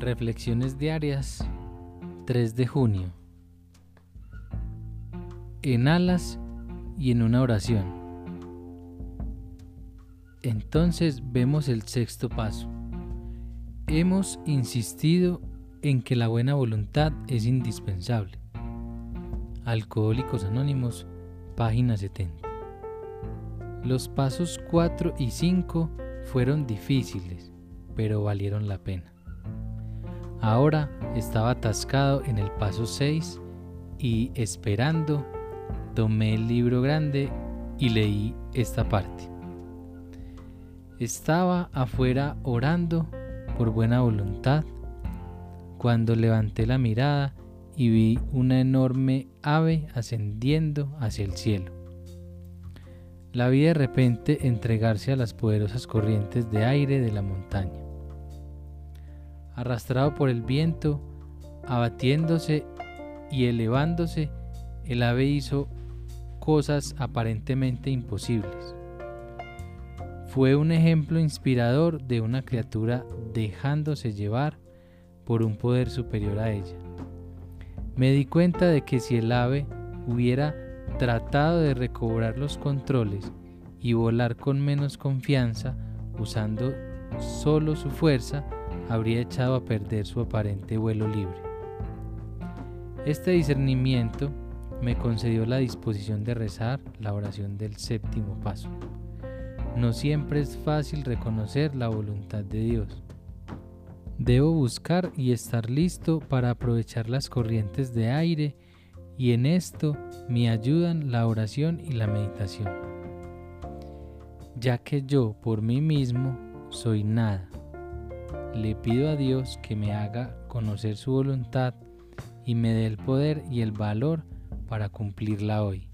Reflexiones diarias 3 de junio. En alas y en una oración. Entonces vemos el sexto paso. Hemos insistido en que la buena voluntad es indispensable. Alcohólicos Anónimos, página 70. Los pasos 4 y 5 fueron difíciles, pero valieron la pena. Ahora estaba atascado en el paso 6 y esperando, tomé el libro grande y leí esta parte. Estaba afuera orando por buena voluntad cuando levanté la mirada y vi una enorme ave ascendiendo hacia el cielo. La vi de repente entregarse a las poderosas corrientes de aire de la montaña arrastrado por el viento, abatiéndose y elevándose, el ave hizo cosas aparentemente imposibles. Fue un ejemplo inspirador de una criatura dejándose llevar por un poder superior a ella. Me di cuenta de que si el ave hubiera tratado de recobrar los controles y volar con menos confianza, usando solo su fuerza, habría echado a perder su aparente vuelo libre. Este discernimiento me concedió la disposición de rezar la oración del séptimo paso. No siempre es fácil reconocer la voluntad de Dios. Debo buscar y estar listo para aprovechar las corrientes de aire y en esto me ayudan la oración y la meditación. Ya que yo por mí mismo soy nada le pido a Dios que me haga conocer su voluntad y me dé el poder y el valor para cumplirla hoy.